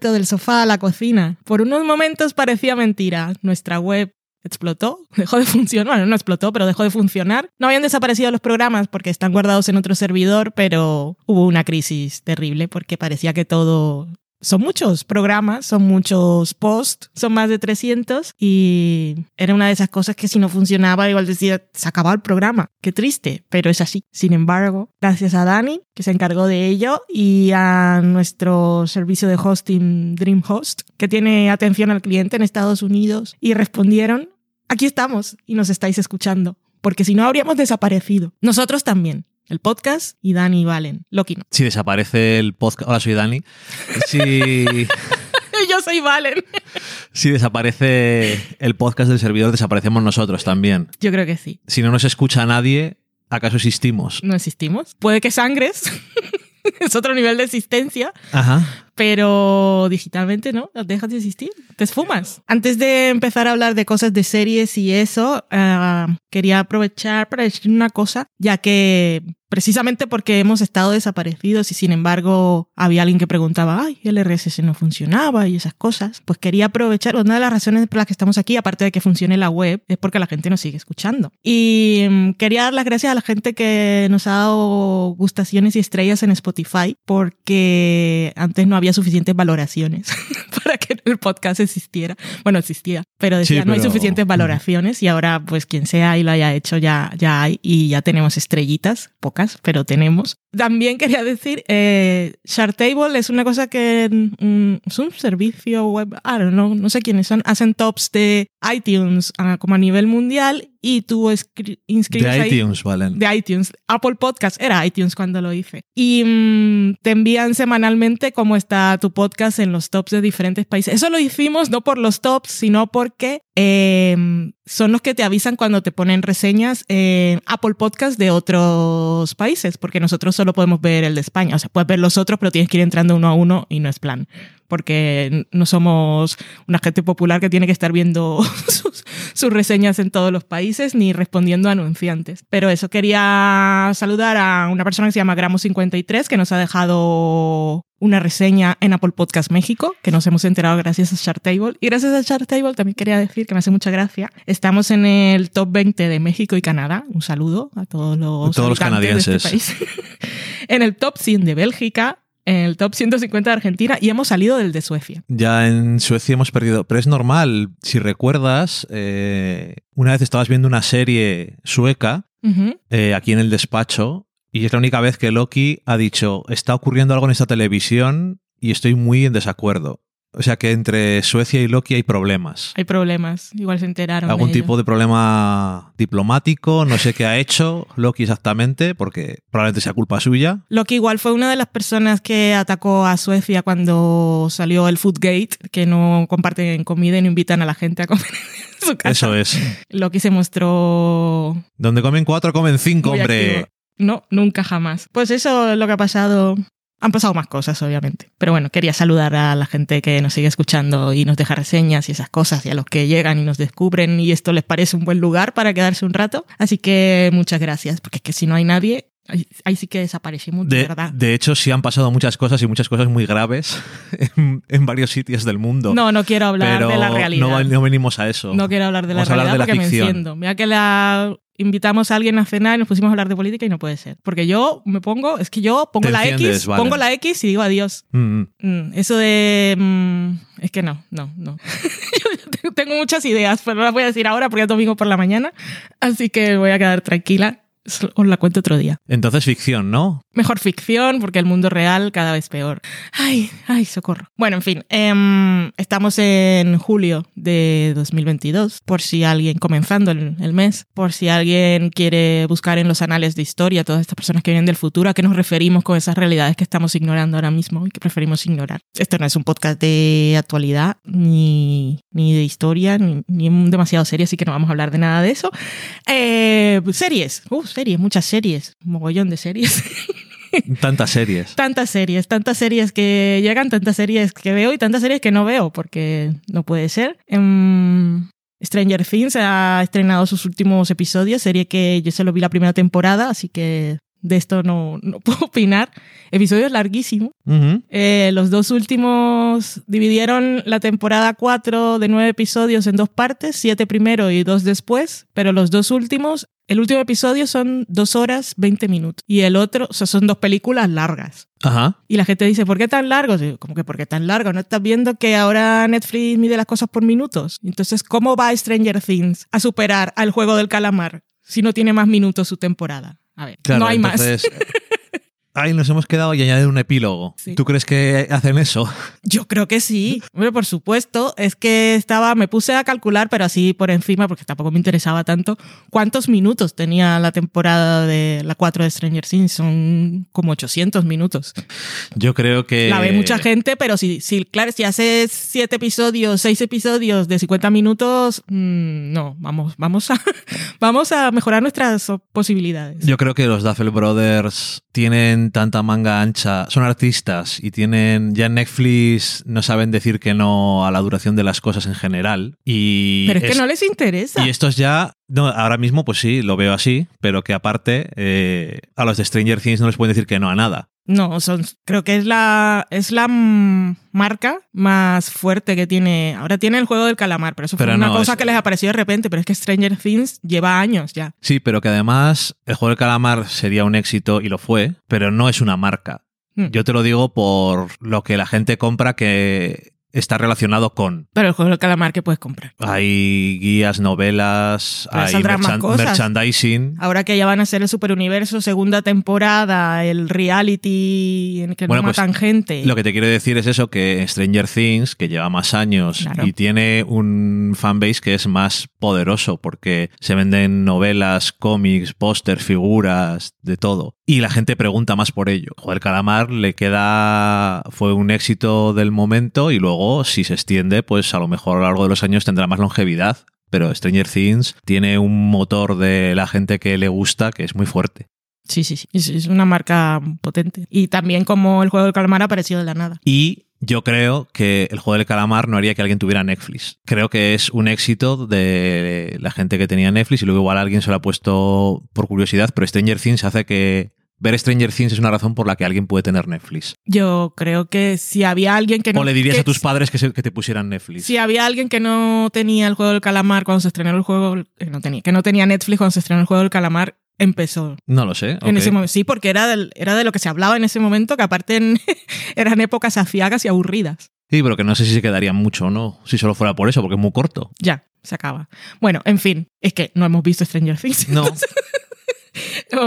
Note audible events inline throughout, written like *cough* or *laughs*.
Del sofá a la cocina. Por unos momentos parecía mentira. Nuestra web explotó, *laughs* dejó de funcionar, bueno, no explotó, pero dejó de funcionar. No habían desaparecido los programas porque están guardados en otro servidor, pero hubo una crisis terrible porque parecía que todo son muchos programas, son muchos posts, son más de 300 y era una de esas cosas que si no funcionaba igual decía, se acababa el programa. Qué triste, pero es así. Sin embargo, gracias a Dani, que se encargó de ello, y a nuestro servicio de hosting DreamHost, que tiene atención al cliente en Estados Unidos, y respondieron, aquí estamos y nos estáis escuchando, porque si no habríamos desaparecido. Nosotros también el podcast y Dani Valen. Loki no. Si desaparece el podcast. Hola, soy Dani. Si. *laughs* Yo soy Valen. Si desaparece el podcast del servidor, desaparecemos nosotros también. Yo creo que sí. Si no nos escucha nadie, ¿acaso existimos? No existimos. Puede que sangres. *laughs* es otro nivel de existencia. Ajá. Pero digitalmente no, dejas de existir, te esfumas. Antes de empezar a hablar de cosas de series y eso, uh, quería aprovechar para decir una cosa, ya que precisamente porque hemos estado desaparecidos y sin embargo había alguien que preguntaba, ay, el RSS no funcionaba y esas cosas, pues quería aprovechar, una de las razones por las que estamos aquí, aparte de que funcione la web, es porque la gente nos sigue escuchando. Y um, quería dar las gracias a la gente que nos ha dado gustaciones y estrellas en Spotify, porque antes no había suficientes valoraciones *laughs* para que el podcast existiera. Bueno, existía, pero decía, sí, pero... no hay suficientes valoraciones y ahora pues quien sea y lo haya hecho ya, ya hay y ya tenemos estrellitas, pocas, pero tenemos. También quería decir, eh, Chartable es una cosa que mm, es un servicio web, I don't know, no sé quiénes son, hacen tops de iTunes uh, como a nivel mundial y tú inscribes de iTunes, ahí, Valen. De iTunes. Apple Podcast era iTunes cuando lo hice. Y mmm, te envían semanalmente cómo está tu podcast en los tops de diferentes países. Eso lo hicimos no por los tops, sino porque eh, son los que te avisan cuando te ponen reseñas en Apple Podcast de otros países, porque nosotros solo podemos ver el de España. O sea, puedes ver los otros, pero tienes que ir entrando uno a uno y no es plan porque no somos una gente popular que tiene que estar viendo *laughs* sus, sus, reseñas en todos los países ni respondiendo a anunciantes. Pero eso, quería saludar a una persona que se llama Gramo53 que nos ha dejado una reseña en Apple Podcast México, que nos hemos enterado gracias a Chartable. Y gracias a Chartable también quería decir que me hace mucha gracia. Estamos en el top 20 de México y Canadá. Un saludo a todos los, todos los canadienses. De este país. *laughs* en el top 100 de Bélgica, en el top 150 de Argentina y hemos salido del de Suecia. Ya en Suecia hemos perdido, pero es normal. Si recuerdas, eh, una vez estabas viendo una serie sueca uh -huh. eh, aquí en el despacho y es la única vez que Loki ha dicho, está ocurriendo algo en esta televisión y estoy muy en desacuerdo. O sea que entre Suecia y Loki hay problemas. Hay problemas, igual se enteraron. Algún de tipo de problema diplomático, no sé qué ha hecho Loki exactamente, porque probablemente sea culpa suya. Loki igual fue una de las personas que atacó a Suecia cuando salió el Foodgate, que no comparten comida y no invitan a la gente a comer *laughs* en su casa. Eso es. Loki se mostró... Donde comen cuatro, comen cinco, hombre. Activo. No, nunca jamás. Pues eso es lo que ha pasado han pasado más cosas, obviamente. Pero bueno, quería saludar a la gente que nos sigue escuchando y nos deja reseñas y esas cosas, y a los que llegan y nos descubren y esto les parece un buen lugar para quedarse un rato. Así que muchas gracias, porque es que si no hay nadie, ahí, ahí sí que desaparecemos, de, verdad. De hecho, sí han pasado muchas cosas y muchas cosas muy graves *laughs* en, en varios sitios del mundo. No, no quiero hablar Pero de la realidad. No, no, venimos a eso. No quiero hablar de la Vamos realidad a hablar de porque la me ficción. enciendo. Mira que la invitamos a alguien a cenar y nos pusimos a hablar de política y no puede ser. Porque yo me pongo, es que yo pongo Te la X, vale. pongo la X y digo adiós. Mm, Mm, eso de... mm, es que no, no, no. *laughs* Yo tengo muchas ideas, pero no las voy a decir ahora porque es domingo por la mañana. Así que voy a quedar tranquila. Os la cuento otro día. Entonces, ficción, ¿no? Mejor ficción, porque el mundo real cada vez peor. Ay, ay, socorro. Bueno, en fin, eh, estamos en julio de 2022, por si alguien, comenzando el, el, mes, por si alguien quiere buscar en los anales de historia todas estas personas que vienen del futuro, a qué nos referimos con esas realidades que estamos ignorando ahora mismo y que preferimos ignorar. Esto no es un podcast de actualidad, ni, ni de historia, ni, ni demasiado serio, así que no vamos a hablar de nada de eso. Eh, series, uh, series, muchas series, mogollón de series. *laughs* *laughs* Tantas series. Tantas series, tantas series que llegan, tantas series que veo y tantas series que no veo, porque no puede ser. Um, Stranger Things ha estrenado sus últimos episodios, serie que yo solo vi la primera temporada, así que de esto no, no *laughs* puedo opinar. Episodio larguísimo. Ujú. Eh, los dos últimos dividieron la temporada 4 de nueve episodios en dos partes, siete primero y dos después, pero los dos últimos, el último episodio son dos horas 20 minutos y el otro, o sea, son dos películas largas. Ajá. Y la gente dice, ¿por qué tan largo? Digo, ¿Cómo que por qué tan largo? ¿No estás viendo que ahora Netflix mide las cosas por minutos? Entonces, ¿cómo va Stranger Things a superar al juego del calamar si no tiene más minutos su temporada? A ver, Claro, no hay más. *laughs* Ahí nos hemos quedado y añadir un epílogo. Sí. ¿Tú crees que hacen eso? Yo creo que sí. Hombre, por supuesto. Es que estaba, me puse a calcular, pero así por encima, porque tampoco me interesaba tanto, cuántos minutos tenía la temporada de la 4 de Stranger Things. Son como 800 minutos. Yo creo que. La ve mucha gente, pero si, si claro, si haces 7 episodios, 6 episodios de 50 minutos, mmm, no, vamos, vamos a, *laughs* vamos a mejorar nuestras posibilidades. Yo creo que los Duffel Brothers tienen tanta manga ancha, son artistas y tienen ya en Netflix no saben decir que no a la duración de las cosas en general y pero es, que no les interesa. y estos ya no ahora mismo pues sí lo veo así pero que aparte eh, a los de Stranger Things no les pueden decir que no a nada No, son, creo que es la, es la marca más fuerte que tiene. Ahora tiene el juego del calamar, pero eso Pero fue una cosa es- que les apareció de repente. Pero es que Stranger Things lleva años ya. sí pero que además el juego del calamar sería un éxito y lo fue pero no es una marca Hmm. yo te lo digo por lo que la gente compra que está relacionado con Pero el juego del calamar que puedes comprar. Hay guías, novelas, Pero hay merchan- cosas. merchandising. Ahora que ya van a ser el superuniverso, segunda temporada, el reality en el que Bueno, no pues, matan gente. Lo que te quiero decir es eso, que Stranger Things, que lleva más años Claro. y tiene un fanbase que es más poderoso porque se venden novelas, cómics, pósters, figuras, de todo. Y la gente pregunta más por ello. Joder, Calamar le queda... fue un éxito del momento y luego si se extiende, pues a lo mejor a lo largo de los años tendrá más longevidad. Pero Stranger Things tiene un motor de la gente que le gusta que es muy fuerte. Sí, sí, sí. Es, una marca potente. Y también como el juego del calamar apareció de la nada. Y yo creo que el juego del calamar no haría que alguien tuviera Netflix. Creo que es un éxito de la gente que tenía Netflix y luego igual alguien se lo ha puesto por curiosidad, pero Stranger Things hace que ver Stranger Things es una razón por la que alguien puede tener Netflix. Yo creo que si había alguien que no. o le dirías que- a tus padres que, se- que te pusieran Netflix. Si había alguien que no tenía el juego del calamar cuando se estrenó el juego, que no tenía, que no tenía Netflix cuando se estrenó el juego del calamar, empezó No lo sé. en ese momento. Sí, porque era, del- era de lo que se hablaba en ese momento, que aparte en- *laughs* eran épocas aciagas y aburridas. Sí, pero que no sé si se quedaría mucho o no, si solo fuera por eso, porque es muy corto. Ya, se acaba. Bueno, en fin, es que no hemos visto Stranger Things. No, *laughs*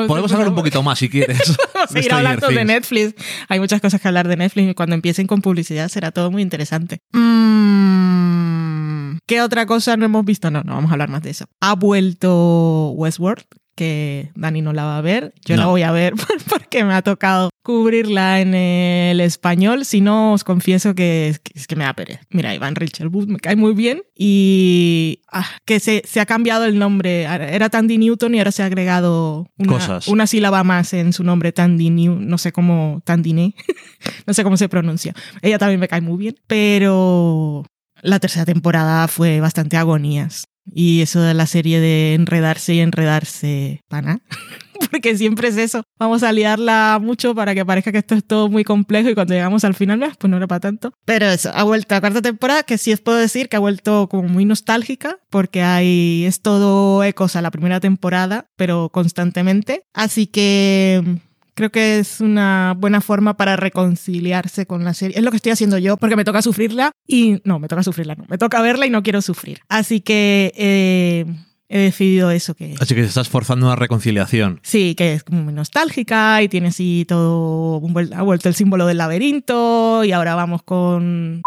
podemos hablar un poquito más si quieres. *laughs* Vamos a de seguir hablando de. Netflix. Hay muchas cosas que hablar de Netflix y cuando empiecen con publicidad será todo muy interesante. Mm, ¿Qué otra cosa no hemos visto? No, no vamos a hablar más de eso. Ha vuelto Westworld, que Dani no la va a ver. Yo la voy a ver *laughs* porque me ha tocado cubrirla en el español. Si no, os confieso que es que, es que me da pereza. Mira, Iván Richard Booth me cae muy bien y ah, que se, se ha cambiado el nombre. Era Tandy Newton y ahora se ha agregado una, Cosas. una sílaba más en su nombre, Tandy New, no sé cómo, Tandiné, *laughs* no sé cómo se pronuncia. Ella también me cae muy bien, pero la tercera temporada fue bastante agonías. Y eso de la serie de enredarse y enredarse, pana. *laughs* Porque siempre es eso. Vamos a liarla mucho para que parezca que esto es todo muy complejo y cuando llegamos al final, pues no era para tanto. Pero eso, ha vuelto a cuarta temporada, que sí os puedo decir que ha vuelto como muy nostálgica, porque hay, es todo ecos a la primera temporada, pero constantemente. Así que creo que es una buena forma para reconciliarse con la serie. Es lo que estoy haciendo yo, porque me toca sufrirla y no, me toca sufrirla, no, me toca verla y no quiero sufrir. Así que eh, he decidido eso que... Así que te estás forzando una reconciliación. Sí, que es como muy nostálgica y tiene así todo, ha vuelto el símbolo del laberinto y ahora vamos con...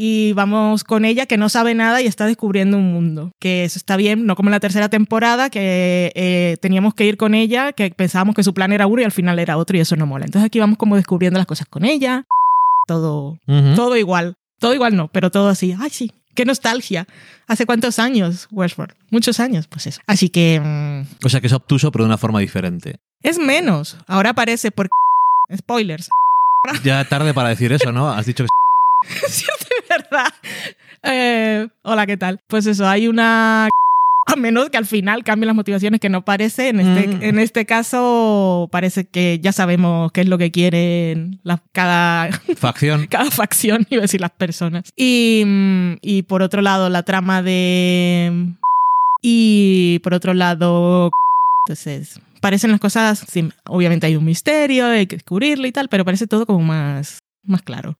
Y vamos con ella que no sabe nada y está descubriendo un mundo. Que eso está bien, no como en la tercera temporada, que eh, teníamos que ir con ella, que pensábamos que su plan era uno y al final era otro y eso no mola. Entonces aquí vamos como descubriendo las cosas con ella. Todo, todo igual. Todo igual no, pero todo así. Ay, sí, qué nostalgia. ¿Hace cuántos años, Westworld? Muchos años, pues eso. Así que... mm, O sea que es obtuso, pero de una forma diferente. es menos. Ahora aparece por *laughs* spoilers. Ya tarde para decir eso, ¿no? Has dicho que *laughs* *laughs* verdad. Eh, hola, ¿qué tal? Pues eso, hay una *laughs* a menos que al final cambien las motivaciones que no parece. En este, Mm. en este caso parece que ya sabemos qué es lo que quieren la- cada, *laughs* Facción. cada facción, *laughs* iba a decir las personas. Y, mm, y por otro lado, la trama de... Y por otro lado... Entonces, parecen las cosas... sí, obviamente hay un misterio, hay que descubrirlo y tal, pero parece todo como más, más claro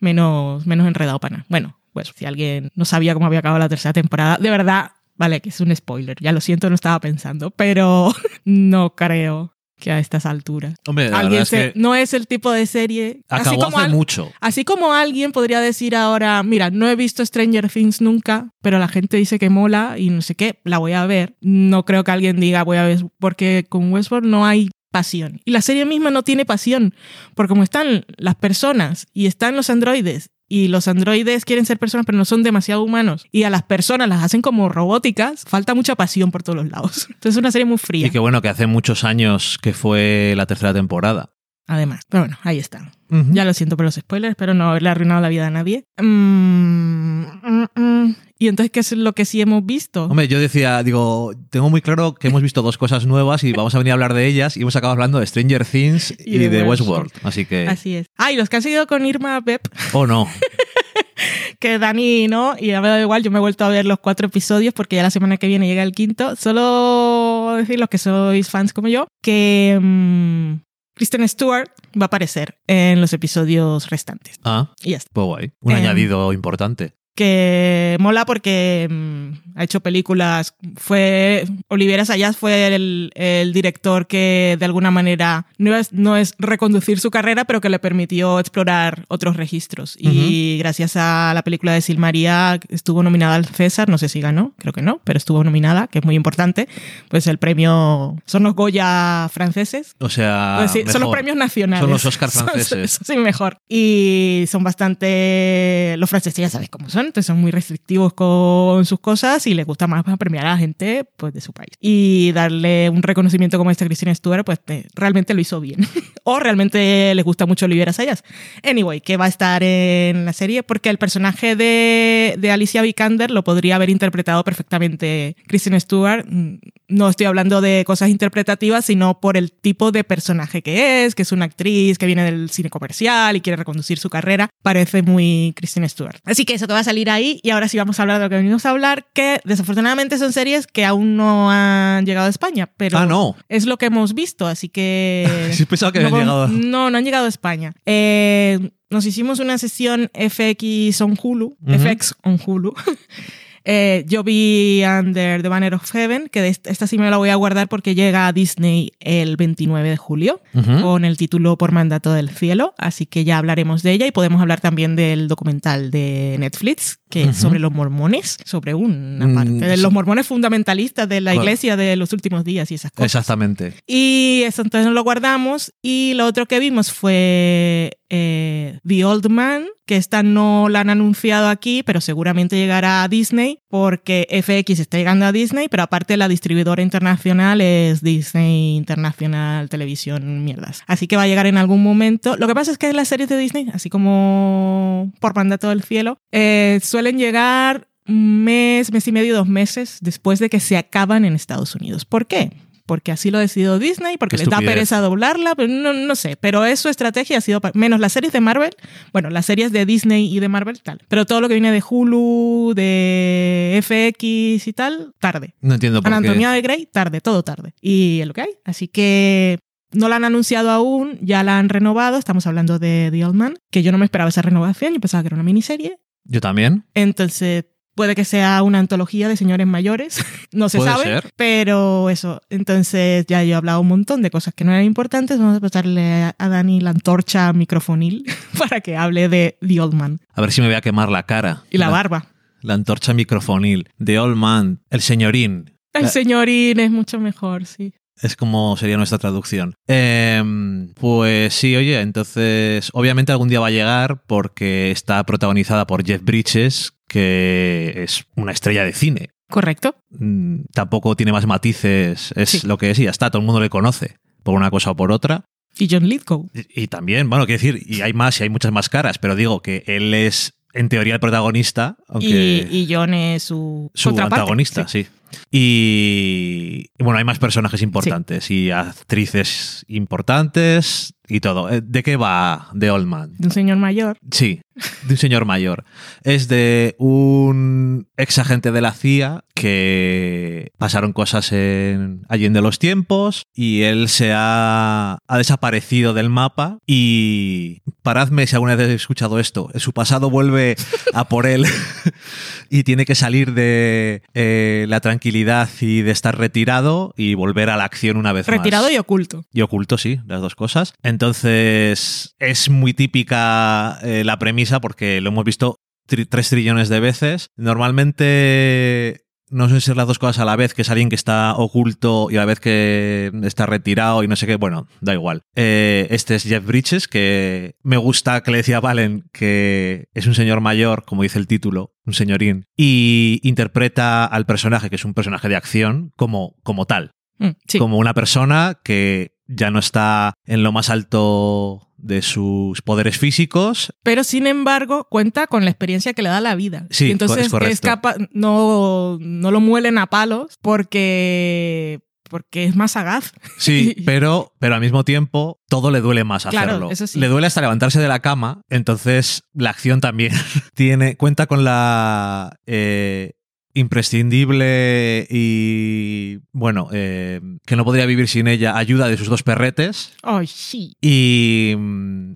Menos, menos enredado para nada. Bueno, pues si alguien no sabía cómo había acabado la tercera temporada, de verdad, vale, que es un spoiler, ya lo siento, no estaba pensando, pero *laughs* no creo que a estas alturas. Hombre, la Alguien es se- que no es el tipo de serie. Así acabó como, hace al- mucho. así como alguien podría decir ahora, mira, no he visto Stranger Things nunca, pero la gente dice que mola y no sé qué, la voy a ver. No creo que alguien diga voy a ver, porque con Westworld no hay pasión. Y la serie misma no tiene pasión, porque como están las personas y están los androides, y los androides quieren ser personas pero no son demasiado humanos, y a las personas las hacen como robóticas, falta mucha pasión por todos los lados. *laughs* Entonces es una serie muy fría, Y que bueno, que hace muchos años que fue la tercera temporada. además. Pero bueno, ahí está. Ya lo siento por los spoilers, espero no haberle arruinado la vida a nadie. Mm, mm, mm. Y entonces, ¿qué es lo que sí hemos visto? Hombre, yo decía, digo, tengo muy claro que hemos visto dos cosas nuevas y vamos a venir a hablar de ellas y hemos acabado hablando de Stranger Things y, Y de de Westworld. Westworld. Así que, Así es. Ah, y los que han seguido con Irma Pep, oh no. *laughs* que Dani no, y a mí me da igual, yo me he vuelto a ver los cuatro episodios porque ya la semana que viene llega el quinto. Solo decir los que sois fans como yo, que mm, Kristen Stewart va a aparecer en los episodios restantes. Ah, Y ya está. pues guay. Un Em, añadido importante. Que mola porque mm, ha hecho películas. Fue Olivera Sayas fue el, el director que de alguna manera no es, no es reconducir su carrera, pero que le permitió explorar otros registros. Y gracias a la película de Silmaría estuvo nominada al César, no sé si ganó, creo que no, pero estuvo nominada, que es muy importante. Pues el premio son los Goya franceses. O sea, Pues sí, son los premios nacionales. Son los Oscar *laughs* Son- franceses. son- sí, mejor. Y son bastante. Los franceses ya sabes cómo son, entonces son muy restrictivos con sus cosas y les gusta más premiar a la gente pues, de su país. Y darle un reconocimiento como este a Christine Stewart, pues te- realmente lo hizo bien. *laughs* o realmente les gusta mucho Olivera Sayas. Anyway, que va a estar en la serie porque el personaje de, de Alicia Vikander lo podría haber interpretado perfectamente Kristen Stewart. No estoy hablando de cosas interpretativas, sino por el tipo de personaje que es, que es una actriz que viene del cine comercial y quiere reconducir su carrera. Parece muy Kristen Stewart. Así que eso que va a salir ahí y ahora sí vamos a hablar de lo que venimos a hablar, que desafortunadamente son series que aún no han llegado a España, pero Ah, no. es lo que hemos visto, así que... *laughs* Sí, pensaba que no, habían llegado. No, no han llegado a España. Eh, nos hicimos una sesión FX on Hulu. FX on Hulu. *laughs* Eh, yo vi Under the Banner of Heaven, que esta, sí me la voy a guardar porque llega a Disney el 29 de julio con el título Por mandato del cielo, así que ya hablaremos de ella y podemos hablar también del documental de Netflix que es sobre los mormones, sobre una Mm, parte de sí. los mormones fundamentalistas de la iglesia de los últimos días y esas cosas. Exactamente. Y eso entonces lo guardamos. Y lo otro que vimos fue eh, The Old Man, que esta no la han anunciado aquí, pero seguramente llegará a Disney, porque FX está llegando a Disney, pero aparte la distribuidora internacional es Disney International Televisión Mierdas. Así que va a llegar en algún momento. Lo que pasa es que las series de Disney, así como por mandato del cielo, eh, suelen llegar mes, mes y medio, dos meses después de que se acaban en Estados Unidos. ¿Por qué? Porque así lo ha decidido Disney, porque les da pereza doblarla, pero no, no sé. Pero es su estrategia, ha sido menos las series de Marvel, bueno, las series de Disney y de Marvel, tal. Pero todo lo que viene de Hulu, de FX y tal, tarde. No entiendo por Anatomía qué. de Grey, tarde, todo tarde. Y es lo que hay. Así que no la han anunciado aún, ya la han renovado. Estamos hablando de The Old Man, que yo no me esperaba esa renovación, yo pensaba que era una miniserie. Yo también. Entonces, puede que sea una antología de señores mayores, *laughs* no se sabe, ser. pero eso. Entonces, ya yo he hablado un montón de cosas que no eran importantes. Vamos a pasarle a Dani la antorcha microfonil *laughs* para que hable de The Old Man A ver si me voy a quemar la cara. y la barba. La antorcha microfonil. The Old Man. El señorín. El La- señorín es mucho mejor, sí. Es como sería nuestra traducción. Em, pues sí, oye, entonces obviamente algún día va a llegar porque está protagonizada por Jeff Bridges, que es una estrella de cine. Correcto. Mm, Tampoco tiene más matices, es Sí. lo que es y ya está, todo el mundo le conoce por una cosa o por otra. Y John Lithgow. Y, y también, bueno, quiero decir, y hay más y hay muchas más caras, pero digo que él es en teoría el protagonista, aunque Y, y John es su, su contraparte. antagonista, Sí. sí. Y, bueno, hay más personajes importantes y actrices importantes y todo. Eh, ¿De qué va The Old Man? De un señor mayor. Sí, de un señor mayor. Es de un ex agente de la CIA que pasaron cosas en Allende los tiempos y él se ha, ha desaparecido del mapa y paradme si alguna vez he escuchado esto. Su pasado vuelve a por él *laughs* y tiene que salir de eh, la tranquilidad y de estar retirado y volver a la acción una vez Retirado más. y oculto. Y oculto, sí, las dos cosas. Entonces, es muy típica eh, la premisa porque lo hemos visto tri- tres trillones de veces. Normalmente no sé si es las dos cosas a la vez, que es alguien que está oculto y a la vez que está retirado y no sé qué, bueno, da igual. Eh, este es Jeff Bridges, que me gusta que le decía a Valen que es un señor mayor, como dice el título, un señorín, y interpreta al personaje, que es un personaje de acción, como, como tal Mm, sí. como una persona que ya no está en lo más alto de sus poderes físicos. Pero sin embargo, cuenta con la experiencia que le da la vida. Sí, Y entonces es es capa- no, no lo muelen a palos porque, porque es más sagaz. Sí, *laughs* pero, pero al mismo tiempo todo le duele más Claro, hacerlo. eso sí. Le duele hasta levantarse de la cama, entonces la acción también *laughs* tiene cuenta con la eh, imprescindible y bueno eh, que no podría vivir sin ella ayuda de sus dos perretes Ay, sí. Y,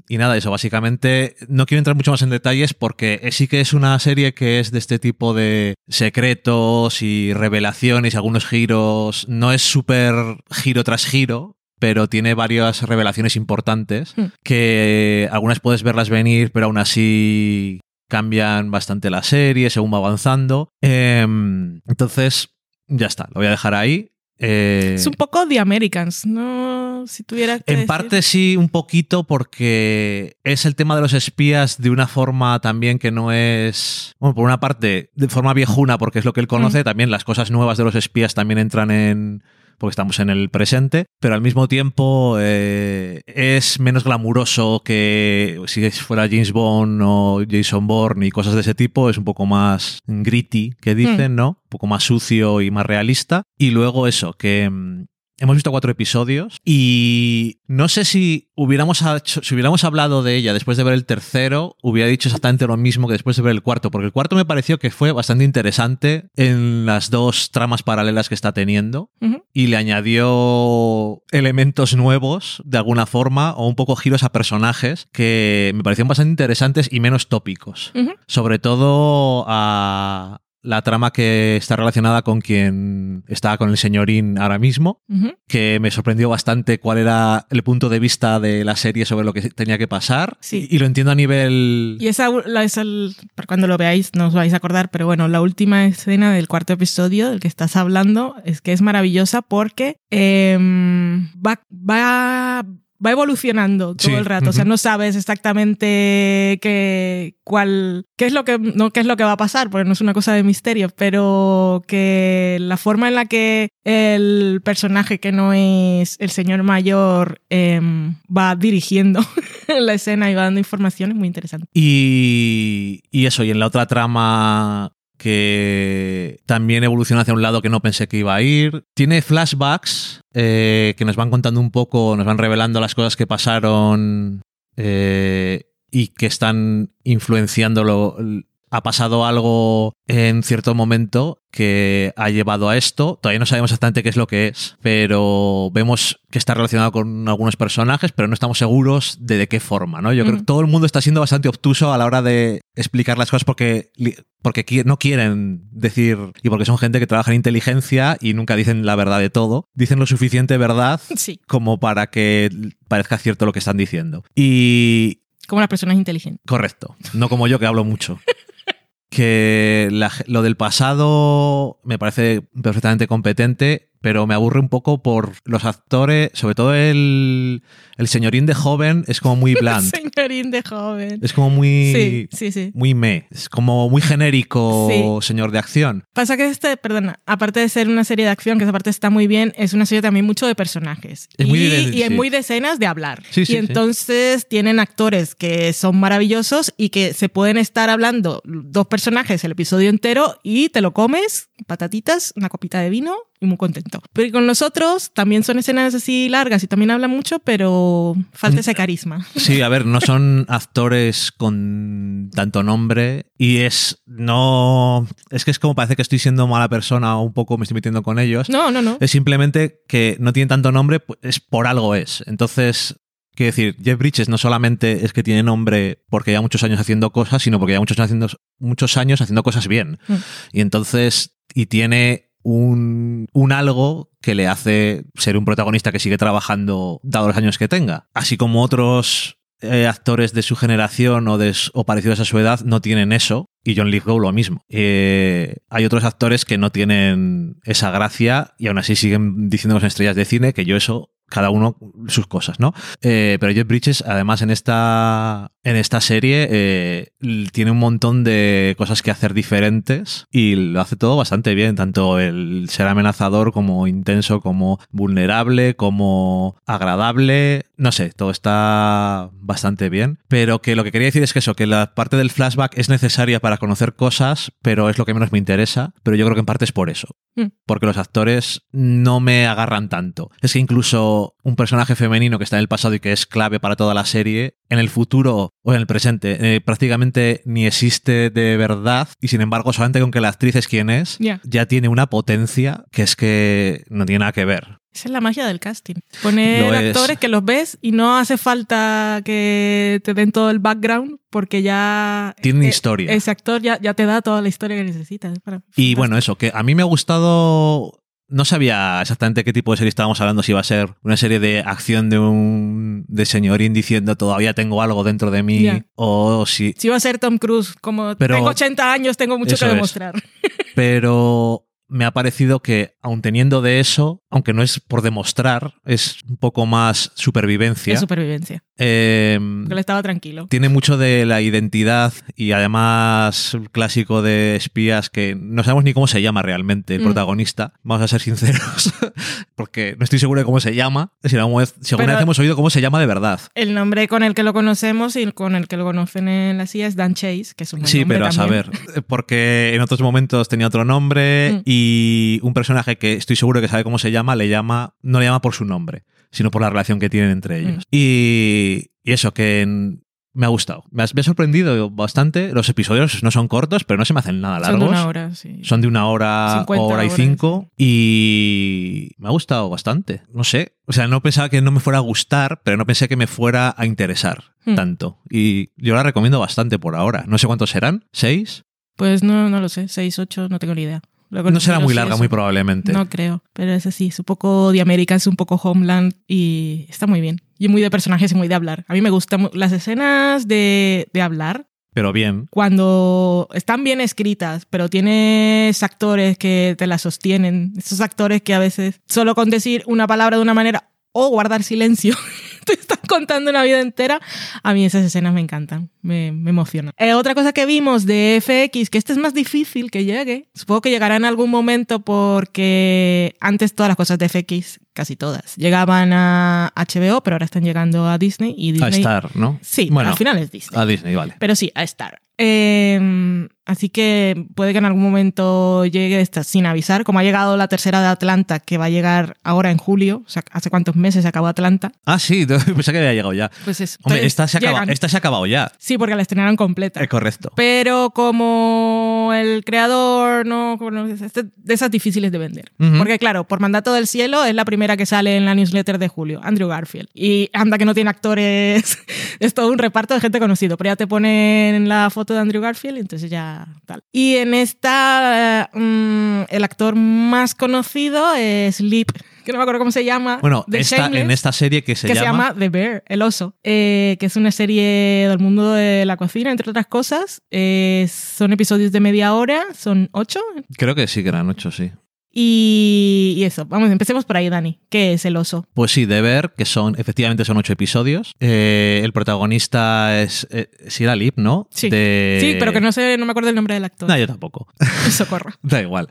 y nada, eso, básicamente no quiero entrar mucho más en detalles porque sí que es una serie que es de este tipo de secretos y revelaciones y algunos giros. No es súper giro tras giro, pero tiene varias revelaciones importantes Hmm. que algunas puedes verlas venir, pero aún así cambian bastante la serie según va avanzando. Em, entonces, ya está, lo voy a dejar ahí. Eh, Es un poco The Americans, ¿no? Si tuviera que en decir. parte sí, un poquito, porque es el tema de los espías de una forma también que no es. Bueno, por una parte, de forma viejuna, porque es lo que él conoce, también las cosas nuevas de los espías también entran en. Porque estamos en el presente, pero al mismo tiempo eh, es menos glamuroso que si fuera James Bond o Jason Bourne y cosas de ese tipo, es un poco más gritty, que dicen, ¿no? Un poco más sucio y más realista. Y luego eso, que mm, Hemos visto cuatro episodios y no sé si hubiéramos, hecho- si hubiéramos hablado de ella después de ver el tercero, hubiera dicho exactamente lo mismo que después de ver el cuarto, porque el cuarto me pareció que fue bastante interesante en las dos tramas paralelas que está teniendo y le añadió elementos nuevos de alguna forma o un poco giros a personajes que me parecieron bastante interesantes y menos tópicos. Sobre todo a la trama que está relacionada con quien está con el señorín ahora mismo, que me sorprendió bastante cuál era el punto de vista de la serie sobre lo que tenía que pasar. Sí. Y, y lo entiendo a nivel... Y esa es el, para cuando lo veáis no os vais a acordar, pero bueno, la última escena del cuarto episodio del que estás hablando es que es maravillosa porque em, va, va, va evolucionando todo Sí, el rato. O sea, no sabes exactamente qué, cuál, qué es lo que, no qué es lo que va a pasar, porque no es una cosa de misterio, pero que la forma en la que el personaje que no es el señor mayor em, va dirigiendo *laughs* la escena y va dando información es muy interesante. Y, y eso, y en la otra trama que también evoluciona hacia un lado que no pensé que iba a ir. Tiene flashbacks eh, que nos van contando un poco, nos van revelando las cosas que pasaron eh, y que están influenciándolo. Ha pasado algo en cierto momento que ha llevado a esto. Todavía no sabemos exactamente qué es lo que es, pero vemos que está relacionado con algunos personajes, pero no estamos seguros de de qué forma, ¿no? Yo creo que todo el mundo está siendo bastante obtuso a la hora de explicar las cosas porque, porque no quieren decir, y porque son gente que trabaja en inteligencia y nunca dicen la verdad de todo. Dicen lo suficiente verdad *laughs* Sí, como para que parezca cierto lo que están diciendo. Y como las personas inteligentes. Correcto. No como yo que hablo mucho. *laughs* Que la lo del pasado me parece perfectamente competente. Pero me aburre un poco por los actores, sobre todo el, el señorín de joven es como muy *laughs* bland. señorín de joven. Es como muy. Sí, sí, sí. Muy me. Es como muy genérico señor de acción. Pasa que este, perdona, aparte de ser una serie de acción, que esa parte está muy bien, es una serie también mucho de personajes. y, muy de, y muy de escenas de hablar. Sí, y entonces tienen actores que son maravillosos y que se pueden estar hablando dos personajes el episodio entero y te lo comes, patatitas, una copita de vino y muy contento. Pero con los otros también son escenas así largas y también hablan mucho, pero falta ese carisma. Sí, a ver, no *laughs* son actores con tanto nombre y es no es que es como parece que estoy siendo mala persona o un poco me estoy metiendo con ellos. No, no, no. Es simplemente que no tienen tanto nombre, pues es por algo es. Entonces, Quiero decir, Jeff Bridges no solamente es que tiene nombre porque lleva muchos años haciendo cosas, sino porque lleva muchos años haciendo, muchos años haciendo cosas bien. Mm. Y entonces, y tiene un, un, algo que le hace ser un protagonista que sigue trabajando dado los años que tenga. Así como otros eh, actores de su generación o, de, o, parecidos a su edad no tienen eso. Y John Lithgow lo mismo. Eh, hay otros actores que no tienen esa gracia y aún así siguen diciendo las estrellas de cine que yo eso cada uno sus cosas, ¿no? Eh, pero Jeff Bridges, además, en esta, en esta serie, eh, tiene un montón de cosas que hacer diferentes y lo hace todo bastante bien, tanto el ser amenazador como intenso, como vulnerable, como agradable. No sé, todo está bastante bien. Pero que lo que quería decir es que eso, que la parte del flashback es necesaria para conocer cosas, pero es lo que menos me interesa. Pero yo creo que en parte es por eso. Mm. Porque los actores no me agarran tanto. Es que incluso un personaje femenino que está en el pasado y que es clave para toda la serie, en el futuro o en el presente eh, prácticamente ni existe de verdad y sin embargo solamente con que la actriz es quien es, ya tiene una potencia que es que no tiene nada que ver. Esa es la magia del casting. Poner actores que los ves y no hace falta que te den todo el background porque ya... Tiene eh, historia. Ese actor ya, ya te da toda la historia que necesitas. y bueno, eso, que a mí me ha gustado no sabía exactamente qué tipo de serie estábamos hablando, si iba a ser una serie de acción de un de señorín diciendo todavía tengo algo dentro de mí o si... Si iba a ser Tom Cruise, como tengo 80 años, tengo mucho que demostrar. *laughs* Pero me ha parecido que, aun teniendo de eso, aunque no es por demostrar, es un poco más supervivencia. Es supervivencia. Eh, Porque estaba tranquilo. Tiene mucho de la identidad y además clásico de espías que no sabemos ni cómo se llama realmente el mm. protagonista. Vamos a ser sinceros, *laughs* porque no estoy seguro de cómo se llama. Si alguna vez, hemos oído cómo se llama de verdad. El nombre con el que lo conocemos y con el que lo conocen en la CIA es Dan Chase, que es un Sí, pero a saber, porque en otros momentos tenía otro nombre mm. y un personaje que estoy seguro que sabe cómo se llama, le llama, no le llama por su nombre sino por la relación que tienen entre ellos. Mm. Y, eso, que me ha gustado. Me ha, sorprendido bastante. Los episodios no son cortos, pero no se me hacen nada largos. Son de una hora, sí. Son de una hora, hora y cinco. Y me ha gustado bastante. No sé. O sea, no pensaba que no me fuera a gustar, pero no pensé que me fuera a interesar mm. tanto. Y yo la recomiendo bastante por ahora. No sé cuántos serán. ¿Seis? Pues no, no lo sé. Seis, ocho, no tengo ni idea. No será muy larga, muy probablemente. No creo, pero es así, es un poco de América, es un poco Homeland y está muy bien. Y muy de personajes y muy de hablar. A mí me gustan las escenas de, de hablar. Pero bien. Cuando están bien escritas, pero tienes actores que te las sostienen. Esos actores que a veces solo con decir una palabra de una manera o guardar silencio *laughs* te están contando una vida entera. A mí esas escenas me encantan, me, me emocionan. Eh, otra cosa que vimos de FX, que este es más difícil que llegue, supongo que llegará en algún momento porque antes todas las cosas de FX, casi todas, llegaban a HBO, pero ahora están llegando a Disney. Y Disney a Star, ¿no? Sí, bueno, al final es Disney. A Disney, vale. Pero sí, a Star. Eh, Así que puede que en algún momento llegue esta sin avisar, como ha llegado la tercera de Atlanta, que va a llegar ahora en julio. O sea, ¿hace cuántos meses se acabó Atlanta? Ah, sí, *laughs* pensé que había llegado ya. Pues es. Hombre, esta se, acaba, esta se ha acabado ya. Sí, porque la estrenaron completa. Es correcto. Pero como el creador no. Este, de esas difíciles de vender. Porque, claro, por mandato del cielo es la primera que sale en la newsletter de julio, Andrew Garfield. Y anda que no tiene actores. *laughs* es todo un reparto de gente conocido. Pero ya te ponen la foto de Andrew Garfield, entonces ya y en esta, mm, el actor más conocido es Lip, que no me acuerdo cómo se llama. Bueno, en esta serie que se que llama... se llama The Bear, el oso, eh, que es una serie del mundo de la cocina, entre otras cosas. son episodios de media hora, son ocho. Creo que sí, que eran ocho, sí. Y, eso, vamos, empecemos por ahí, Dani. ¿Qué es el oso? Pues sí, de ver que son, efectivamente son ocho episodios. Eh, el protagonista es eh, Sira Lip, ¿no? Sí. Sí, pero que no sé, no me acuerdo el nombre del actor. No, yo tampoco. *laughs* Socorro. *laughs* da igual.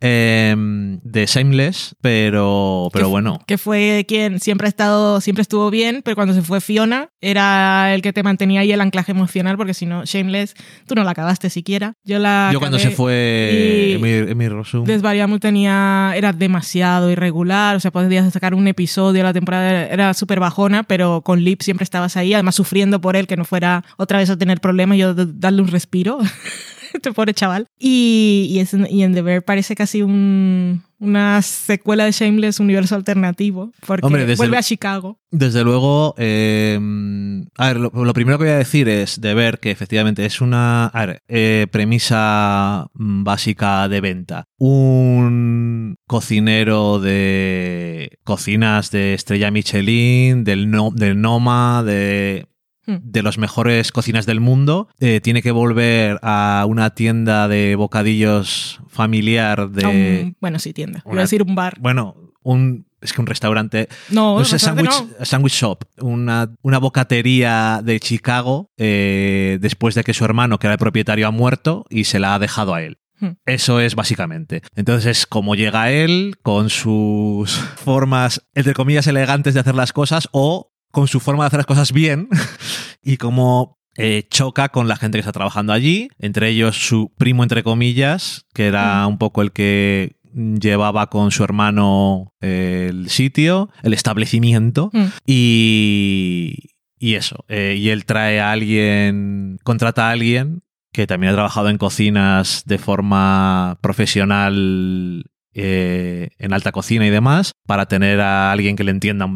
Em, de Shameless, pero, pero bueno. Que fue quien siempre ha estado, siempre estuvo bien, pero cuando se fue Fiona, era el que te mantenía ahí el anclaje emocional, porque si no, Shameless, tú no la acabaste siquiera. Yo la. Yo cuando se fue Emir Rossum. Desvariamos Era demasiado irregular, o sea, podías sacar un episodio, la temporada era súper bajona, pero con Lip siempre estabas ahí, además sufriendo por él, que no fuera otra vez a tener problemas, yo darle un respiro. *laughs* este *laughs* pobre chaval. Y, y, es, y en The Bear parece casi un, una secuela de Shameless universo alternativo, porque vuelve a Chicago. Desde luego, eh, a ver, lo, primero que voy a decir es de ver que efectivamente es una eh, premisa básica de venta. Un cocinero de cocinas de estrella Michelin, del, no, del Noma, de. De las mejores cocinas del mundo, eh, tiene que volver a una tienda de bocadillos familiar de... bueno, sí, tienda. Voy a decir un bar. Bueno, un... Es que un restaurante. No, no sé, sandwich, sandwich, shop. Una, una bocatería de Chicago eh, después de que su hermano, que era el propietario, ha muerto y se la ha dejado a él. Hmm. Eso es básicamente. Entonces es como llega él con sus formas, entre comillas, elegantes de hacer las cosas o con su forma de hacer las cosas bien *laughs* y cómo eh, choca con la gente que está trabajando allí, entre ellos su primo, entre comillas, que era mm. un poco el que llevaba con su hermano el sitio, el establecimiento, mm. y, eso. Eh, y él trae a alguien, contrata a alguien que también ha trabajado en cocinas de forma profesional eh, en alta cocina y demás, para tener a alguien que le entienda.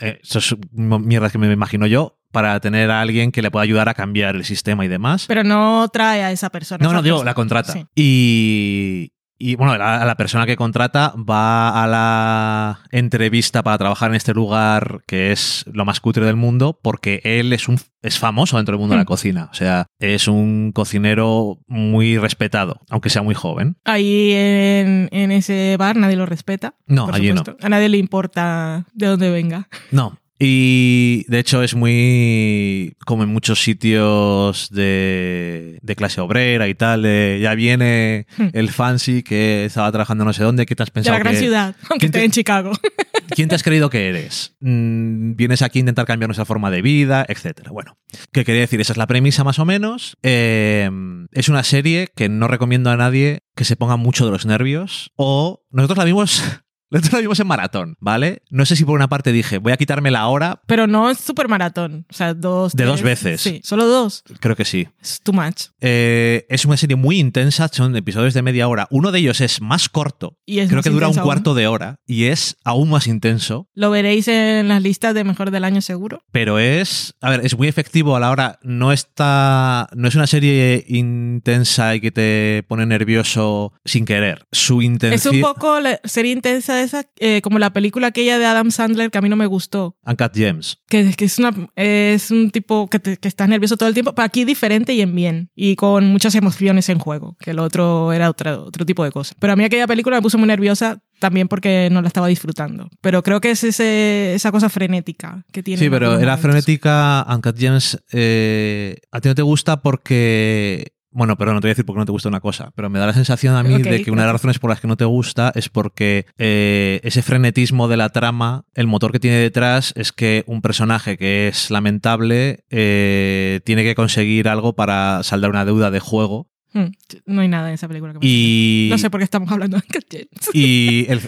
Eh, eso es mierda que me imagino yo, para tener a alguien que le pueda ayudar a cambiar el sistema y demás. Pero no trae a esa persona. No, no, digo, la contrata. Y, y bueno, la, la, persona que contrata va a la entrevista para trabajar en este lugar que es lo más cutre del mundo porque él es un es famoso dentro del mundo de la hmm. cocina. O sea, es un cocinero muy respetado, aunque sea muy joven. Ahí en, en ese bar nadie lo respeta. No, allí no. A nadie le importa de dónde venga. No, y de hecho es muy como en muchos sitios de, clase obrera y tal, ya viene hmm. el fancy que estaba trabajando no sé dónde, ¿qué te has pensado? De la gran ciudad, aunque esté en Chicago. *laughs* ¿Quién te has creído que eres? Mm, vienes aquí a intentar cambiar nuestra forma de vida, etcétera. Bueno, ¿qué quería decir? Esa es la premisa más o menos. Eh, es una serie que no recomiendo a nadie que se ponga mucho de los nervios o nosotros la vimos *laughs* nosotros lo vimos en maratón, ¿vale? No sé si por una parte dije, voy a quitarme la hora. Pero no es súper maratón. O sea, dos. De dos veces. Sí, solo dos. Creo que sí. Es too much. Eh, es una serie muy intensa, son episodios de media hora. Uno de ellos es más corto. Y Creo que dura un cuarto de hora y es aún más intenso. Lo veréis en las listas de mejor del año seguro. Pero es. A ver, es muy efectivo a la hora. No está. No es una serie intensa y que te pone nervioso sin querer. Su intención. Es un poco la serie intensa esa, eh, como la película aquella de Adam Sandler que a mí no me gustó. Uncut Gems. Que, que es, una, es un tipo que, que estás nervioso todo el tiempo, pero aquí diferente y en bien. Y con muchas emociones en juego, que el otro era otro, otro tipo de cosa. Pero a mí aquella película me puso muy nerviosa también porque no la estaba disfrutando. Pero creo que es ese, esa cosa frenética que tiene. Sí, pero era frenética. Uncut Gems eh, a ti no te gusta porque bueno, pero no te voy a decir por qué no te gusta una cosa, pero me da la sensación a mí de que una de las razones por las que no te gusta es porque eh, ese frenetismo de la trama, el motor que tiene detrás es que un personaje que es lamentable eh, tiene que conseguir algo para saldar una deuda de juego. Hmm, no hay nada en esa película que y... No sé por qué estamos hablando de Y el,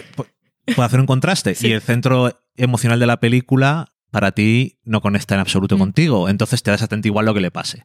puedo hacer un contraste. *laughs* Y el centro emocional de la película para ti no conecta en absoluto mm. contigo. Entonces te das atento igual lo que le pase.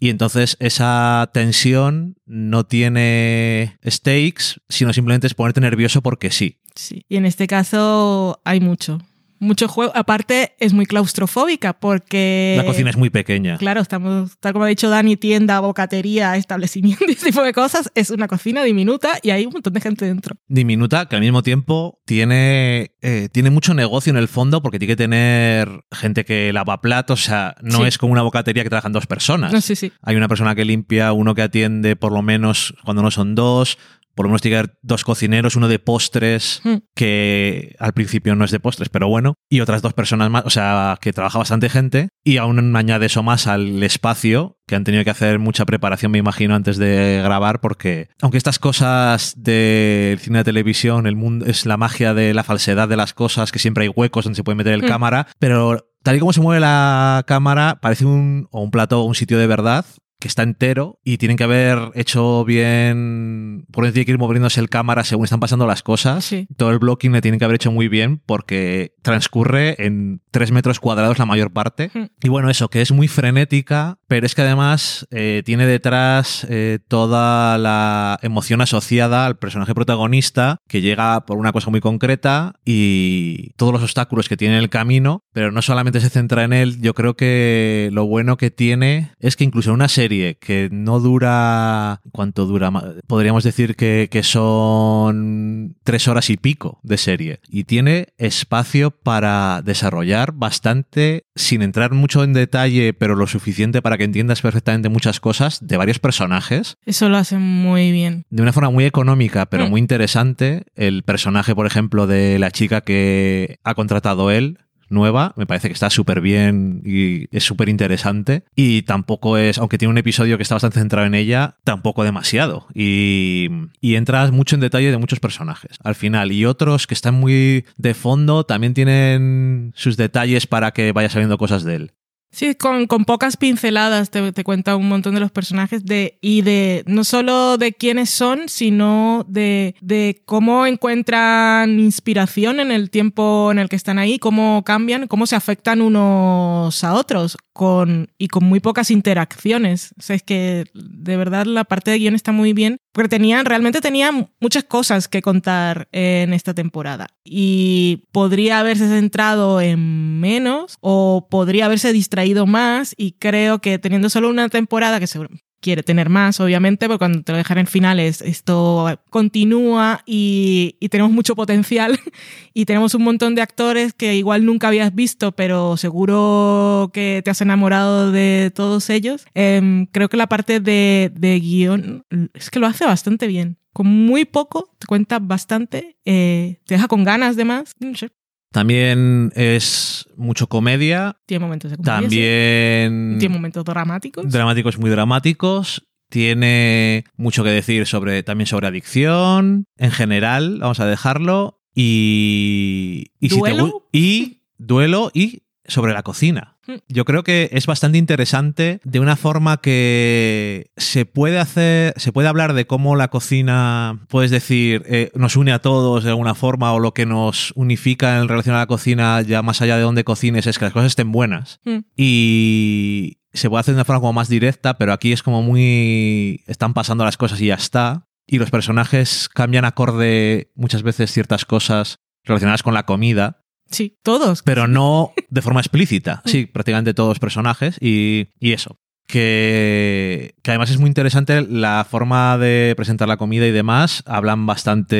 Y entonces esa tensión no tiene stakes, sino simplemente es ponerte nervioso porque sí. Sí. Y en este caso hay mucho mucho juego. Aparte, es muy claustrofóbica porque. La cocina es muy pequeña. Claro, estamos, tal como ha dicho Dani, tienda, bocatería, establecimiento, *laughs* ese tipo de cosas. Es una cocina diminuta y hay un montón de gente dentro. Diminuta, que al mismo tiempo tiene, eh, tiene mucho negocio en el fondo porque tiene que tener gente que lava platos. O sea, no es como una bocatería que trabajan dos personas. No, sí, sí. Hay una persona que limpia, uno que atiende por lo menos cuando no son dos por lo menos tiene que haber dos cocineros, uno de postres, Hmm. que al principio no es de postres, pero bueno, y otras dos personas más, o sea, que trabaja bastante gente, y aún añade eso más al espacio, que han tenido que hacer mucha preparación, me imagino, antes de grabar, porque aunque estas cosas del cine de televisión, el mundo es la magia de la falsedad de las cosas, que siempre hay huecos donde se puede meter el Hmm. cámara, pero tal y como se mueve la cámara, parece un, o un plato o un sitio de verdad que está entero y tienen que haber hecho bien, por eso tiene que ir moviéndose el cámara según están pasando las cosas. Sí. Todo el blocking le tienen que haber hecho muy bien porque transcurre en tres metros cuadrados la mayor parte. Hmm. Y bueno, eso, que es muy frenética, pero es que además eh, tiene detrás eh, toda la emoción asociada al personaje protagonista que llega por una cosa muy concreta y todos los obstáculos que tiene en el camino, pero no solamente se centra en él, yo creo que lo bueno que tiene es que incluso en una serie que no dura... ¿Cuánto dura? Podríamos decir que, que son tres horas y pico de serie y tiene espacio para desarrollar bastante sin entrar mucho en detalle, pero lo suficiente para que entiendas perfectamente muchas cosas de varios personajes Eso lo hacen muy bien. de una forma muy económica, pero Mm. muy interesante. El personaje, por ejemplo, de la chica que ha contratado él, nueva, me parece que está súper bien y es súper interesante. Y tampoco es, aunque tiene un episodio que está bastante centrado en ella, tampoco demasiado. Y, y entras mucho en detalle de muchos personajes al final. Y otros que están muy de fondo también tienen sus detalles para que vayas sabiendo cosas de él. Sí, con, con pocas pinceladas te, te cuenta un montón de los personajes de, y de no solo de quiénes son, sino de, de cómo encuentran inspiración en el tiempo en el que están ahí, cómo cambian, cómo se afectan unos a otros con, y con muy pocas interacciones. O sea, es que de verdad la parte de guion está muy bien, porque tenían, realmente tenían muchas cosas que contar en esta temporada. Y podría haberse centrado en menos o podría haberse distraído más y creo que teniendo solo una temporada que seguro quiere tener más, obviamente, porque cuando te lo dejan en finales, esto continúa y, y tenemos mucho potencial *laughs* y tenemos un montón de actores que igual nunca habías visto, pero seguro que te has enamorado de todos ellos. Em, creo que la parte de, de guion es que lo hace bastante bien. Con muy poco, te cuenta bastante, eh, te deja con ganas de más. No sé, También es mucho comedia, tiene momentos de comedia, sí. también Tiene momentos dramáticos. dramáticos muy dramáticos. Tiene mucho que decir sobre también sobre adicción en general, vamos a dejarlo. Y, y si te ¿Duelo? y duelo y sobre la cocina. Yo creo que es bastante interesante de una forma que se puede hacer, se puede hablar de cómo la cocina, puedes decir, eh, nos une a todos de alguna forma o lo que nos unifica en relación a la cocina, ya más allá de donde cocines, es que las cosas estén buenas Mm. y se puede hacer de una forma como más directa, pero aquí es como muy... están pasando las cosas y ya está. Y los personajes cambian acorde muchas veces ciertas cosas relacionadas con la comida, Sí, todos. pero no de forma explícita. *laughs* Sí, prácticamente todos los personajes y, y eso. Que, que además es muy interesante la forma de presentar la comida y demás. Hablan bastante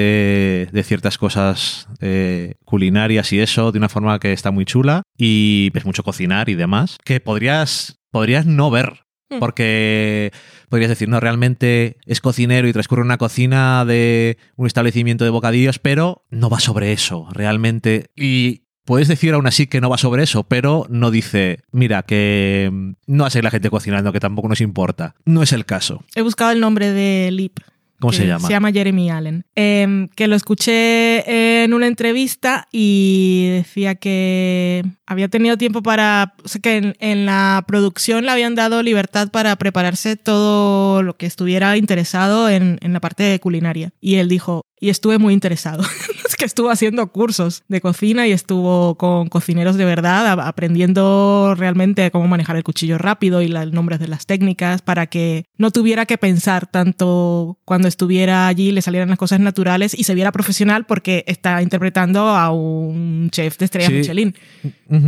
de ciertas cosas eh, culinarias y eso de una forma que está muy chula. Y ves mucho cocinar y demás. Que podrías, podrías no ver. Mm. Porque podrías decir, no, realmente es cocinero y transcurre una cocina de un establecimiento de bocadillos, pero no va sobre eso, realmente. Y puedes decir aún así que no va sobre eso, pero no dice, mira, que mm, no hace la gente cocinando, que tampoco nos importa. No es el caso. He buscado el nombre de Lip. ¿Cómo se llama? Se llama Jeremy Allen. Em, que lo escuché en una entrevista y decía que había tenido tiempo para. O sea, que en, en la producción le habían dado libertad para prepararse todo lo que estuviera interesado en, en la parte de culinaria. Y él dijo. Y estuve muy interesado. *laughs* es que estuvo haciendo cursos de cocina y estuvo con cocineros de verdad, aprendiendo realmente cómo manejar el cuchillo rápido y los nombres de las técnicas para que no tuviera que pensar tanto cuando estuviera allí, le salieran las cosas naturales y se viera profesional porque está interpretando a un chef de estrella Sí. Michelin.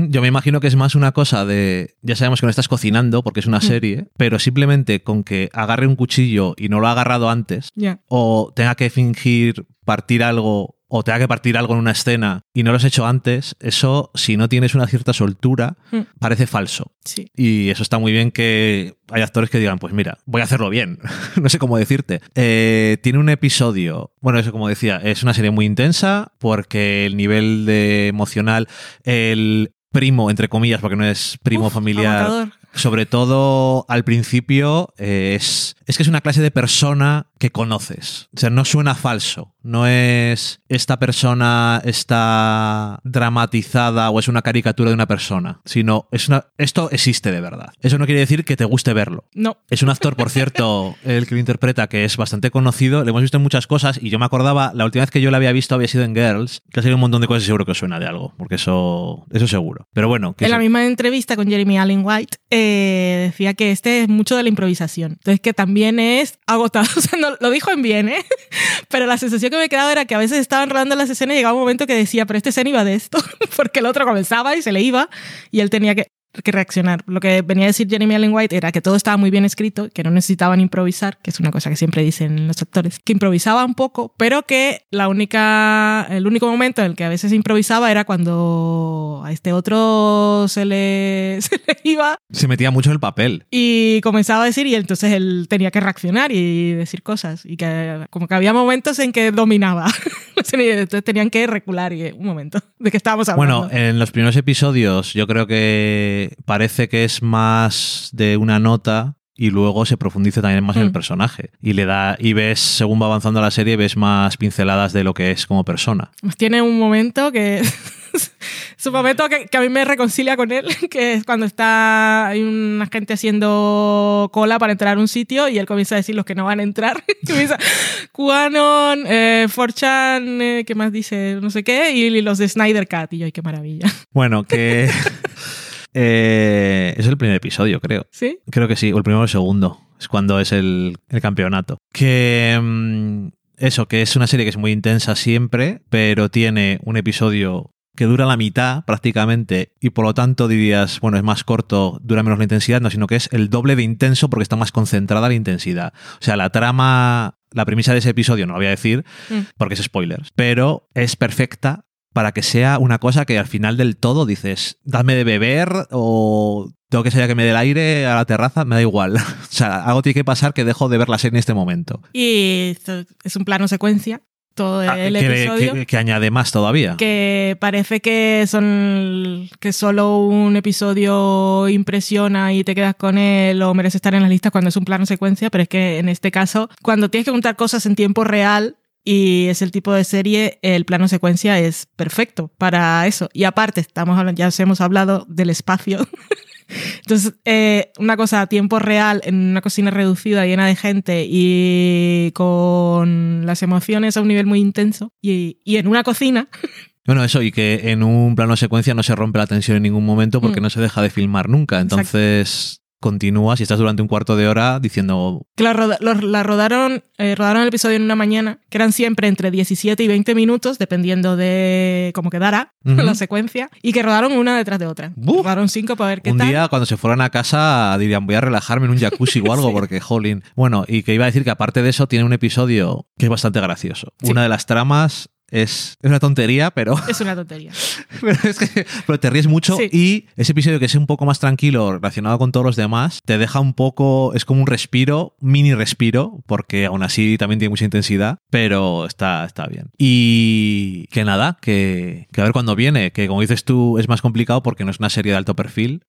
Yo me imagino que es más una cosa de, ya sabemos que no estás cocinando porque es una Mm. serie, pero simplemente con que agarre un cuchillo y no lo ha agarrado antes, Ya. o tenga que fingir partir algo o tenga que partir algo en una escena y no lo has hecho antes, eso, si no tienes una cierta soltura, Mm. parece falso. Sí. Y eso está muy bien que hay actores que digan, pues mira, voy a hacerlo bien. *laughs* no sé cómo decirte. Eh, tiene un episodio, bueno, eso como decía, es una serie muy intensa porque el nivel de emocional, el primo, entre comillas, porque no es primo Uf, familiar. Sobre todo al principio, eh, es, es que es una clase de persona que conoces. O sea, no suena falso. No es esta persona está dramatizada o es una caricatura de una persona, sino es una, esto existe de verdad. Eso no quiere decir que te guste verlo. No. Es un actor, por cierto, *laughs* el que lo interpreta, que es bastante conocido. Le hemos visto en muchas cosas y yo me acordaba, la última vez que yo lo había visto había sido en Girls, que ha sido un montón de cosas y seguro que os suena de algo, porque eso, eso seguro. Pero bueno, que En la misma entrevista con Jeremy Allen White eh, decía que este es mucho de la improvisación. Entonces que también es agotado. *laughs* O sea, no- lo dijo en bien, ¿eh? *laughs* Pero la sensación que me quedaba era que a veces estaban rodando las escenas y llegaba un momento que decía, pero esta escena iba de esto, *laughs* porque el otro comenzaba y se le iba y él tenía que que reaccionar. Lo que venía a decir Jeremy Allen White era que todo estaba muy bien escrito, que no necesitaban improvisar, que es una cosa que siempre dicen los actores, que improvisaba un poco, pero que la única, el único momento en el que a veces improvisaba era cuando a este otro se le, *laughs* se le iba se metía mucho en el papel. y comenzaba a decir y entonces él tenía que reaccionar y decir cosas y que como que había momentos en que dominaba *laughs* entonces tenían que recular y un momento de qué estábamos hablando Bueno, en los primeros episodios yo creo que parece que es más de una nota y luego se profundiza también más en el Mm. personaje y le da y ves según va avanzando la serie ves más pinceladas de lo que es como persona. Pues tiene un momento que *laughs* es un momento que, que a mí me reconcilia con él, *laughs* que es cuando está hay una gente haciendo cola para entrar a un sitio y él comienza a decir los que no van a entrar. *laughs* Y comienza QAnon, eh, 4chan, eh, ¿qué más dice? No sé qué, y los de Snyder Cat. Y yo, ay, qué maravilla. Bueno, que eh, es el primer episodio, creo. ¿Sí? Creo que sí, o el primero o el segundo. Es cuando es el, el campeonato. Que mm, eso, que es una serie que es muy intensa siempre, pero tiene un episodio que dura la mitad prácticamente y por lo tanto dirías, bueno, es más corto, dura menos la intensidad, no, sino que es el doble de intenso porque está más concentrada la intensidad. O sea, la trama, la premisa de ese episodio, no lo voy a decir Mm. porque es spoilers, pero es perfecta para que sea una cosa que al final del todo dices, dame de beber o tengo que salir a que me dé el aire a la terraza, me da igual. *laughs* o sea, algo tiene que pasar que dejo de ver la serie en este momento. Y es un plano secuencia, todo Ah, el que, episodio. que- que añade más todavía. que parece que son que solo un episodio impresiona y te quedas con él o merece estar en las listas cuando es un plano secuencia, pero es que en este caso, cuando tienes que contar cosas en tiempo real y es el tipo de serie, el plano secuencia es perfecto para eso. Y aparte, estamos hablando, ya os hemos hablado del espacio. *laughs* Entonces, eh, una cosa a tiempo real, en una cocina reducida, llena de gente y con las emociones a un nivel muy intenso, y, y en una cocina, *laughs* Bueno, eso, y que en un plano secuencia no se rompe la tensión en ningún momento porque Mm. no se deja de filmar nunca. Entonces continúas y estás durante un cuarto de hora diciendo, que la, la rodaron, eh, rodaron el episodio en una mañana, que eran siempre entre 17 y 20 minutos, dependiendo de cómo quedara *laughs* la secuencia, y que rodaron una detrás de otra. Buf. Rodaron cinco para ver qué un tal. día cuando se fueran a casa dirían voy a relajarme en un jacuzzi o *laughs* algo Sí. porque jolín. Bueno, y que iba a decir que aparte de eso tiene un episodio que es bastante gracioso. Sí. Una de las tramas es, es una tontería, pero, *laughs* Es una tontería. *laughs* pero es que pero te ríes mucho Sí. y ese episodio que es un poco más tranquilo relacionado con todos los demás te deja un poco, es como un respiro, mini respiro, porque aún así también tiene mucha intensidad, pero está, está bien. Y que nada, que, que a ver cuándo viene, que como dices tú es más complicado porque no es una serie de alto perfil,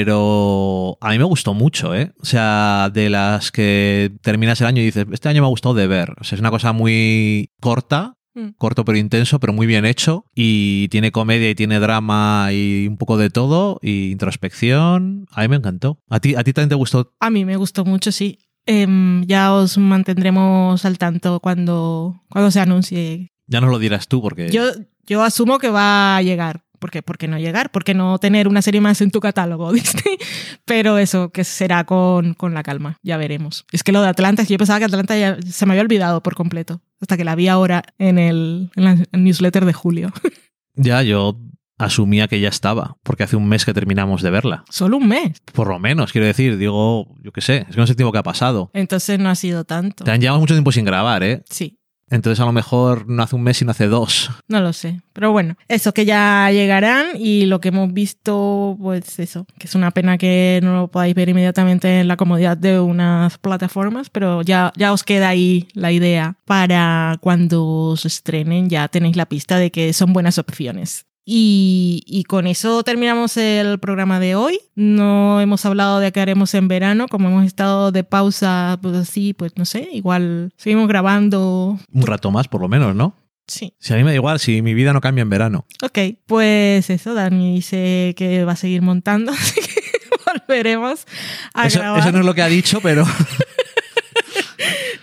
pero a mí me gustó mucho, ¿eh? O sea, de las que terminas el año y dices, este año me ha gustado de ver. O sea, es una cosa muy corta, Mm. corto pero intenso, pero muy bien hecho. Y tiene comedia y tiene drama y un poco de todo. Y introspección. A mí me encantó. ¿A ti, a ti también te gustó? A mí me gustó mucho, sí. Em, ya os mantendremos al tanto cuando, cuando se anuncie. Ya nos lo dirás tú porque... Yo, yo asumo que va a llegar. ¿Por qué? ¿Por qué no llegar? ¿Por qué no tener una serie más en tu catálogo, *laughs* Disney? Pero eso, que será con, con la calma, ya veremos. Es que lo de Atlanta, yo pensaba que Atlanta ya se me había olvidado por completo, hasta que la vi ahora en el, en la newsletter de julio. *laughs* Ya, yo asumía que ya estaba, porque hace un mes que terminamos de verla. Solo un mes. Por lo menos, quiero decir, digo, yo qué sé, es que no sé el tiempo que ha pasado. Entonces no ha sido tanto. Te han llevado mucho tiempo sin grabar, ¿eh? Sí. Entonces a lo mejor no hace un mes y no hace dos. No lo sé. Pero bueno, eso que ya llegarán y lo que hemos visto, pues eso, que es una pena que no lo podáis ver inmediatamente en la comodidad de unas plataformas, pero ya, ya os queda ahí la idea para cuando se estrenen, ya tenéis la pista de que son buenas opciones. Y, con eso terminamos el programa de hoy. No hemos hablado de qué haremos en verano, como hemos estado de pausa, pues así, pues no sé, igual seguimos grabando. Un rato más, por lo menos, ¿no? Sí. Si a mí me da igual, si mi vida no cambia en verano. Ok, pues eso, Dani dice que va a seguir montando, *laughs* así que *laughs* volveremos a grabar. Eso no es lo que ha dicho, pero... *laughs*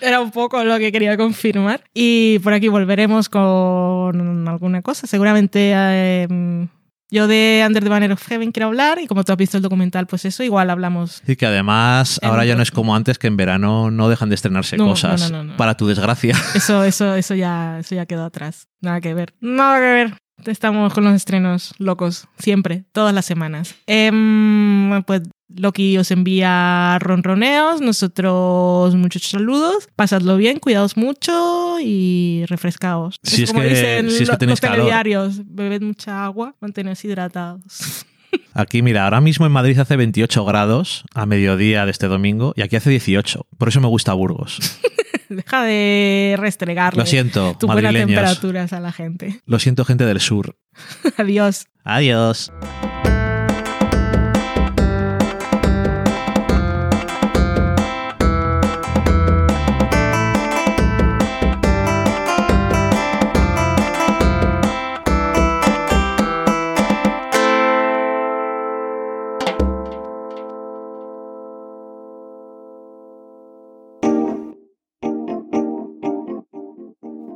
Era un poco lo que quería confirmar. Y por aquí volveremos con alguna cosa. Seguramente em, yo de Under the Banner of Heaven quiero hablar y como tú has visto el documental, pues eso, igual hablamos. Y que además ahora ya no es como antes que en verano no dejan de estrenarse cosas. para tu desgracia. Eso, eso, eso ya, eso ya quedó atrás. Nada que ver. Nada que ver. Estamos con los estrenos locos, siempre, todas las semanas. Em, pues Loki os envía ronroneos, nosotros muchos saludos, pasadlo bien, cuidaos mucho y refrescaos. Si es, como que, dicen si es que los telediarios, bebed mucha agua, manteneos hidratados. *laughs* Aquí, mira, ahora mismo en Madrid hace 28 grados a mediodía de este domingo y aquí hace 18. Por eso me gusta Burgos. *laughs* *laughs* Deja de restregarle Lo siento, tu buena temperaturas a la gente. Lo siento, gente del sur. *laughs* Adiós. Adiós.